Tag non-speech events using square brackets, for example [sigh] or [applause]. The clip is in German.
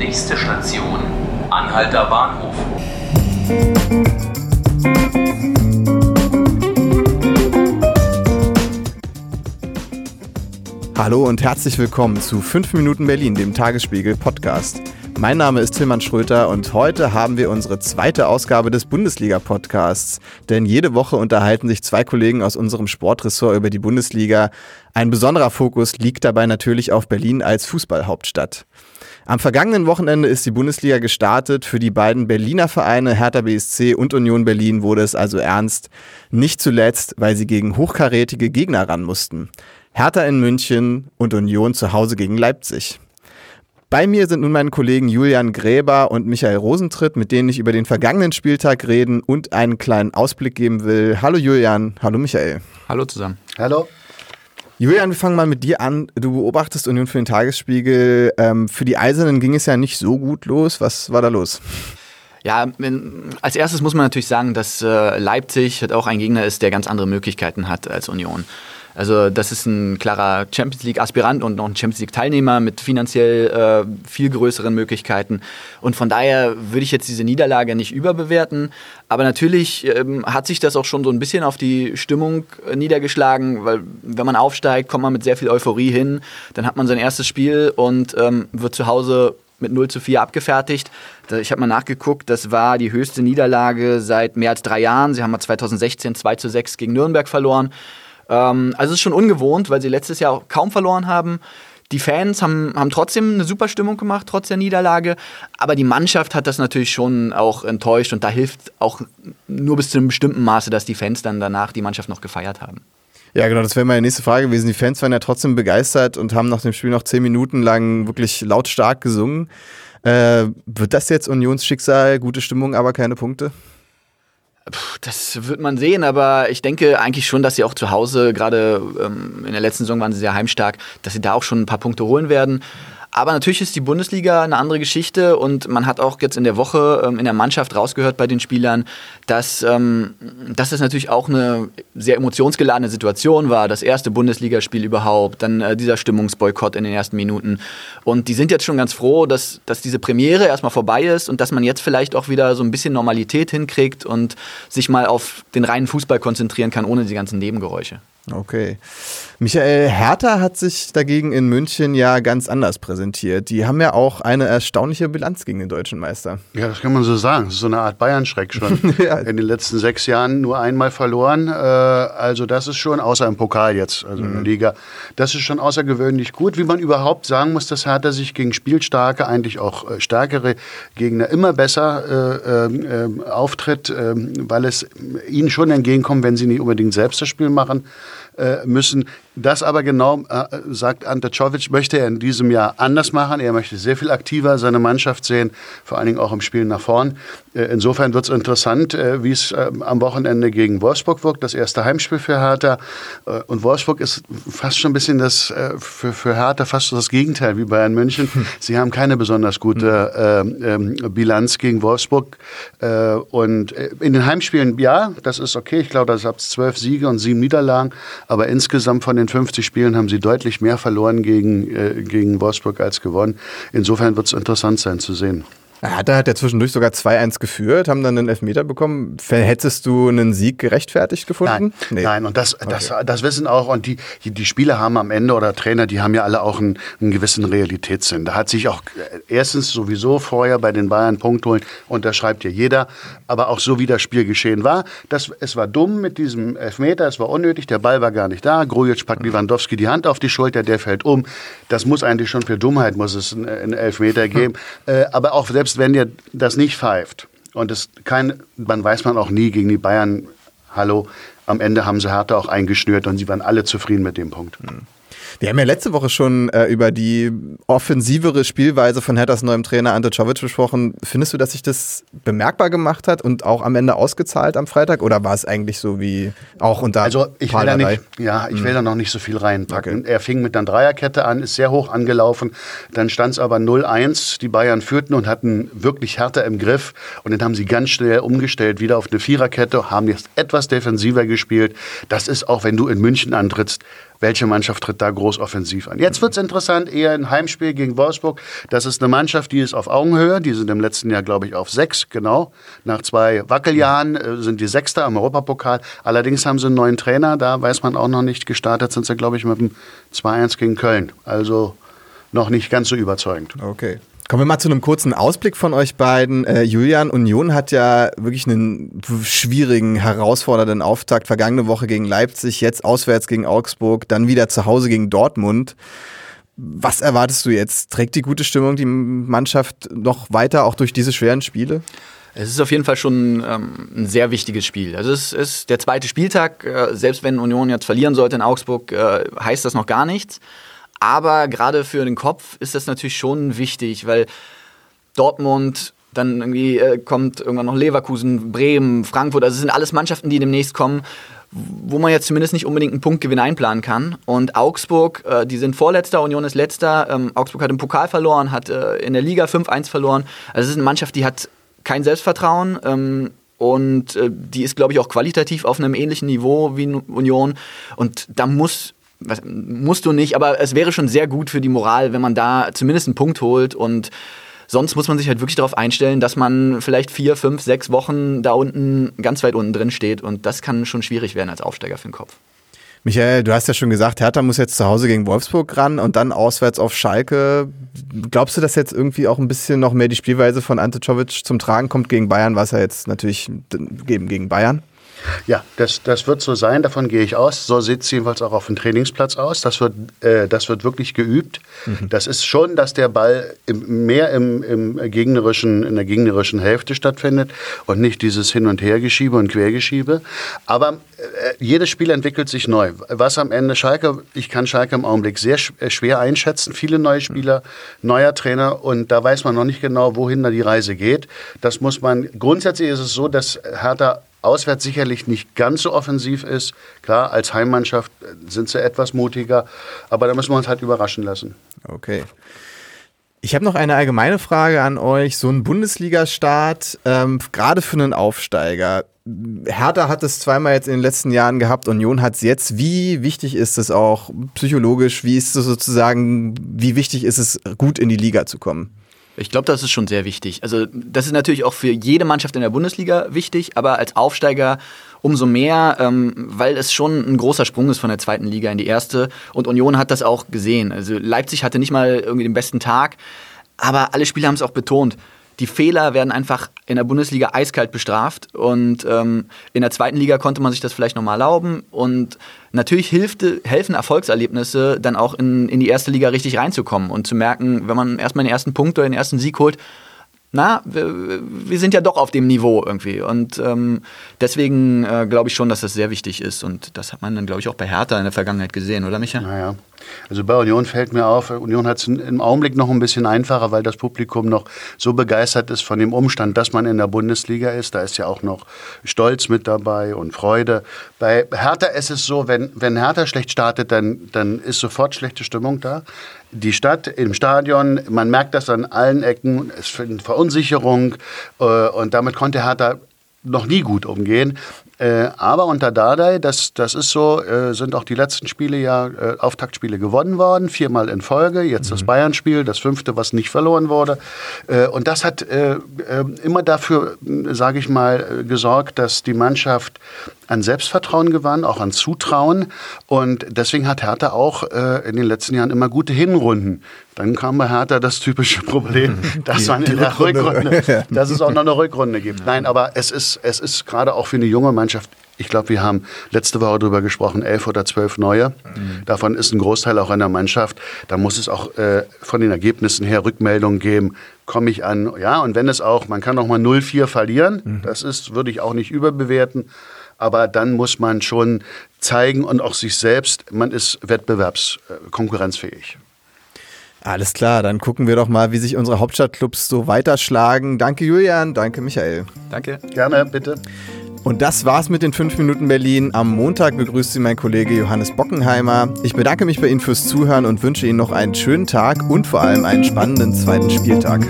Nächste Station, Anhalter Bahnhof. Hallo und herzlich willkommen zu 5 Minuten Berlin, dem Tagesspiegel Podcast. Mein Name ist Tilman Schröter und heute haben wir unsere zweite Ausgabe des Bundesliga-Podcasts. Denn jede Woche unterhalten sich zwei Kollegen aus unserem Sportressort über die Bundesliga. Ein besonderer Fokus liegt dabei natürlich auf Berlin als Fußballhauptstadt. Am vergangenen Wochenende ist die Bundesliga gestartet. Für die beiden Berliner Vereine Hertha BSC und Union Berlin wurde es also ernst. Nicht zuletzt, weil sie gegen hochkarätige Gegner ran mussten. Hertha in München und Union zu Hause gegen Leipzig. Bei mir sind nun meine Kollegen Julian Gräber und Michael Rosentritt, mit denen ich über den vergangenen Spieltag reden und einen kleinen Ausblick geben will. Hallo Julian, hallo Michael. Hallo zusammen. Hallo. Julian, wir fangen mal mit dir an. Du beobachtest Union für den Tagesspiegel. Ähm, für die Eisernen ging es ja nicht so gut los. Was war da los? Ja, als erstes muss man natürlich sagen, dass äh, Leipzig auch ein Gegner ist, der ganz andere Möglichkeiten hat als Union. Also das ist ein klarer Champions League-Aspirant und noch ein Champions League-Teilnehmer mit finanziell äh, viel größeren Möglichkeiten. Und von daher würde ich jetzt diese Niederlage nicht überbewerten. Aber natürlich ähm, hat sich das auch schon so ein bisschen auf die Stimmung äh, niedergeschlagen, weil wenn man aufsteigt, kommt man mit sehr viel Euphorie hin. Dann hat man sein erstes Spiel und ähm, wird zu Hause mit 0 zu 4 abgefertigt. Ich habe mal nachgeguckt, das war die höchste Niederlage seit mehr als drei Jahren. Sie haben mal 2016 2 zu 6 gegen Nürnberg verloren. Ähm, also es ist schon ungewohnt, weil sie letztes Jahr kaum verloren haben. Die Fans haben, haben trotzdem eine super Stimmung gemacht, trotz der Niederlage. Aber die Mannschaft hat das natürlich schon auch enttäuscht und da hilft auch nur bis zu einem bestimmten Maße, dass die Fans dann danach die Mannschaft noch gefeiert haben. Ja, genau, das wäre meine nächste Frage gewesen. Die Fans waren ja trotzdem begeistert und haben nach dem Spiel noch zehn Minuten lang wirklich lautstark gesungen. Äh, wird das jetzt Unionsschicksal, gute Stimmung, aber keine Punkte? Das wird man sehen, aber ich denke eigentlich schon, dass sie auch zu Hause, gerade ähm, in der letzten Saison waren sie sehr heimstark, dass sie da auch schon ein paar Punkte holen werden. Aber natürlich ist die Bundesliga eine andere Geschichte und man hat auch jetzt in der Woche ähm, in der Mannschaft rausgehört bei den Spielern, dass, ähm, dass das natürlich auch eine sehr emotionsgeladene Situation war. Das erste Bundesligaspiel überhaupt, dann äh, dieser Stimmungsboykott in den ersten Minuten. Und die sind jetzt schon ganz froh, dass, dass diese Premiere erstmal vorbei ist und dass man jetzt vielleicht auch wieder so ein bisschen Normalität hinkriegt und sich mal auf den reinen Fußball konzentrieren kann, ohne die ganzen Nebengeräusche. Okay. Michael Hertha hat sich dagegen in München ja ganz anders präsentiert. Die haben ja auch eine erstaunliche Bilanz gegen den deutschen Meister. Ja, das kann man so sagen. Das ist so eine Art Bayern-Schreck schon. [laughs] ja. In den letzten sechs Jahren nur einmal verloren. Äh, also das ist schon, außer im Pokal jetzt, also in der mhm. Liga, das ist schon außergewöhnlich gut. Wie man überhaupt sagen muss, dass Hertha sich gegen spielstarke, eigentlich auch äh, stärkere Gegner immer besser äh, ähm, auftritt, ähm, weil es ihnen schon entgegenkommt, wenn sie nicht unbedingt selbst das Spiel machen äh, müssen. Das aber genau, äh, sagt Ante Czovic, möchte er in diesem Jahr anders machen. Er möchte sehr viel aktiver seine Mannschaft sehen, vor allen Dingen auch im Spiel nach vorn. Äh, insofern wird es interessant, äh, wie es äh, am Wochenende gegen Wolfsburg wirkt, das erste Heimspiel für Hertha. Äh, und Wolfsburg ist fast schon ein bisschen das für, für Hertha fast das Gegenteil wie Bayern München. Sie haben keine besonders gute ähm, Bilanz gegen Wolfsburg. und in den Heimspielen, ja, das ist okay. Ich glaube, da gab es zwölf Siege und sieben Niederlagen. Aber insgesamt von den 50 Spielen haben sie deutlich mehr verloren gegen, äh, gegen Wolfsburg als gewonnen. Insofern wird es interessant sein zu sehen. Hertha hat ja zwischendurch sogar 2-1 geführt, haben dann einen Elfmeter bekommen. Hättest du einen Sieg gerechtfertigt gefunden? Nein, nee. nein. und das, das, okay. das wissen auch, und die, die Spieler haben am Ende oder Trainer, die haben ja alle auch einen, einen gewissen Realitätssinn. Da hat sich auch äh, erstens sowieso vorher bei den Bayern Punkt holen, unterschreibt ja jeder, aber auch so wie das Spiel geschehen war. Das, es war dumm mit diesem Elfmeter, es war unnötig, der Ball war gar nicht da. Grujic packt Lewandowski die Hand auf die Schulter, der fällt um. Das muss eigentlich schon für Dummheit, muss es einen, einen Elfmeter geben. Hm. Äh, aber auch selbst selbst wenn ihr das nicht pfeift und es kein, man weiß man auch nie gegen die Bayern, hallo, am Ende haben sie Hertha auch eingeschnürt und sie waren alle zufrieden mit dem Punkt. Mhm. Wir haben ja letzte Woche schon äh, über die offensivere Spielweise von Herthas neuem Trainer Ante Czovic gesprochen. Findest du, dass sich das bemerkbar gemacht hat und auch am Ende ausgezahlt am Freitag? Oder war es eigentlich so wie auch unter Also ich will, da nicht, ja, ich will hm. da noch nicht so viel reinpacken. Okay. Er fing mit einer Dreierkette an, ist sehr hoch angelaufen. Dann stand es aber 0-1. Die Bayern führten und hatten wirklich Hertha im Griff. Und dann haben sie ganz schnell umgestellt, wieder auf eine Viererkette, haben jetzt etwas defensiver gespielt. Das ist auch, wenn du in München antrittst, welche Mannschaft tritt da groß offensiv an. Jetzt wird es interessant, eher ein Heimspiel gegen Wolfsburg. Das ist eine Mannschaft, die ist auf Augenhöhe. Die sind im letzten Jahr, glaube ich, auf sechs, genau. Nach zwei Wackeljahren äh, sind die Sechster im Europapokal. Allerdings haben sie einen neuen Trainer, da weiß man auch noch nicht. Gestartet sind sie, glaube ich, mit dem 2-1 gegen Köln. Also noch nicht ganz so überzeugend. Okay. Kommen wir mal zu einem kurzen Ausblick von euch beiden. Äh, Julian, Union hat ja wirklich einen schwierigen, herausfordernden Auftakt. Vergangene Woche gegen Leipzig, jetzt auswärts gegen Augsburg, dann wieder zu Hause gegen Dortmund. Was erwartest du jetzt? Trägt die gute Stimmung die Mannschaft noch weiter, auch durch diese schweren Spiele? Es ist auf jeden Fall schon ähm, ein sehr wichtiges Spiel. Also es ist der zweite Spieltag. Äh, selbst wenn Union jetzt verlieren sollte in Augsburg, äh, heißt das noch gar nichts. Aber gerade für den Kopf ist das natürlich schon wichtig, weil Dortmund, dann irgendwie äh, kommt irgendwann noch Leverkusen, Bremen, Frankfurt, also es sind alles Mannschaften, die demnächst kommen, wo man jetzt zumindest nicht unbedingt einen Punktgewinn einplanen kann. Und Augsburg, äh, die sind Vorletzter, Union ist Letzter. Ähm, Augsburg hat im Pokal verloren, hat äh, in der Liga 5-1 verloren. Also es ist eine Mannschaft, die hat kein Selbstvertrauen. Ähm, und äh, die ist, glaube ich, auch qualitativ auf einem ähnlichen Niveau wie Union. Und da muss was, musst du nicht, aber es wäre schon sehr gut für die Moral, wenn man da zumindest einen Punkt holt und sonst muss man sich halt wirklich darauf einstellen, dass man vielleicht vier, fünf, sechs Wochen da unten, ganz weit unten drin steht und das kann schon schwierig werden als Aufsteiger für den Kopf. Michael, du hast ja schon gesagt, Hertha muss jetzt zu Hause gegen Wolfsburg ran und dann auswärts auf Schalke. Glaubst du, dass jetzt irgendwie auch ein bisschen noch mehr die Spielweise von Ante Czovic zum Tragen kommt gegen Bayern, was er jetzt natürlich gegen Bayern? Ja, das, das wird so sein, davon gehe ich aus. So sieht es jedenfalls auch auf dem Trainingsplatz aus. Das wird, äh, das wird wirklich geübt. Mhm. Das ist schon, dass der Ball im, mehr im, im gegnerischen, in der gegnerischen Hälfte stattfindet und nicht dieses Hin- und Hergeschiebe und Quergeschiebe. Aber äh, jedes Spiel entwickelt sich neu. Was am Ende Schalke, ich kann Schalke im Augenblick sehr äh, schwer einschätzen. Viele neue Spieler, neuer Trainer und da weiß man noch nicht genau, wohin da die Reise geht. Das muss man, grundsätzlich ist es so, dass Hertha auswärts sicherlich nicht ganz so offensiv ist. Klar, als Heimmannschaft sind sie etwas mutiger, aber da müssen wir uns halt überraschen lassen. Okay. Ich habe noch eine allgemeine Frage an euch. So ein Bundesliga-Start, ähm, gerade für einen Aufsteiger. Hertha hat es zweimal jetzt in den letzten Jahren gehabt, Union hat es jetzt. Wie wichtig ist es auch psychologisch? Wie ist es sozusagen, wie wichtig ist es, gut in die Liga zu kommen? Ich glaube, das ist schon sehr wichtig. Also das ist natürlich auch für jede Mannschaft in der Bundesliga wichtig, aber als Aufsteiger umso mehr, ähm, weil es schon ein großer Sprung ist von der zweiten Liga in die erste. Und Union hat das auch gesehen. Also Leipzig hatte nicht mal irgendwie den besten Tag, aber alle Spieler haben es auch betont die Fehler werden einfach in der Bundesliga eiskalt bestraft und ähm, in der zweiten Liga konnte man sich das vielleicht nochmal erlauben und natürlich hilft, helfen Erfolgserlebnisse dann auch in, in die erste Liga richtig reinzukommen und zu merken, wenn man erstmal den ersten Punkt oder den ersten Sieg holt, na, wir, wir, sind ja doch auf dem Niveau irgendwie. Und ähm, deswegen äh, glaube ich schon, dass das sehr wichtig ist. Und das hat man dann, glaube ich, auch bei Hertha in der Vergangenheit gesehen, oder Micha? Naja. Also bei Union fällt mir auf, Union hat es im Augenblick noch ein bisschen einfacher, weil das Publikum noch so begeistert ist von dem Umstand, dass man in der Bundesliga ist. Da ist ja auch noch Stolz mit dabei und Freude. Bei Hertha ist es so, wenn, wenn Hertha schlecht startet, dann, dann ist sofort schlechte Stimmung da die Stadt im Stadion, man merkt das an allen Ecken, es findet Verunsicherung äh, und damit konnte Hertha noch nie gut umgehen. Äh, aber unter Dardai, das, das ist so, äh, sind auch die letzten Spiele ja äh, Auftaktspiele gewonnen worden, viermal in Folge. Jetzt mhm. das Bayern-Spiel, das fünfte, was nicht verloren wurde. Äh, und das hat äh, immer dafür, sage ich mal, gesorgt, dass die Mannschaft an Selbstvertrauen gewann, auch an Zutrauen. Und deswegen hat Hertha auch äh, in den letzten Jahren immer gute Hinrunden. Dann kam bei Hertha das typische Problem, [laughs] dass man in der Rückrunde, [laughs] dass es auch noch eine Rückrunde gibt. Nein, aber es ist, es ist gerade auch für eine junge Mannschaft ich glaube, wir haben letzte Woche darüber gesprochen, elf oder zwölf neue. Mhm. Davon ist ein Großteil auch in der Mannschaft. Da muss es auch äh, von den Ergebnissen her Rückmeldungen geben. Komme ich an? Ja, und wenn es auch, man kann auch mal 0-4 verlieren. Mhm. Das ist, würde ich auch nicht überbewerten aber dann muss man schon zeigen und auch sich selbst, man ist wettbewerbskonkurrenzfähig. Alles klar, dann gucken wir doch mal, wie sich unsere Hauptstadtclubs so weiterschlagen. Danke Julian, danke Michael. Danke. Gerne, bitte. Und das war's mit den 5 Minuten Berlin. Am Montag begrüßt Sie mein Kollege Johannes Bockenheimer. Ich bedanke mich bei Ihnen fürs Zuhören und wünsche Ihnen noch einen schönen Tag und vor allem einen spannenden zweiten Spieltag.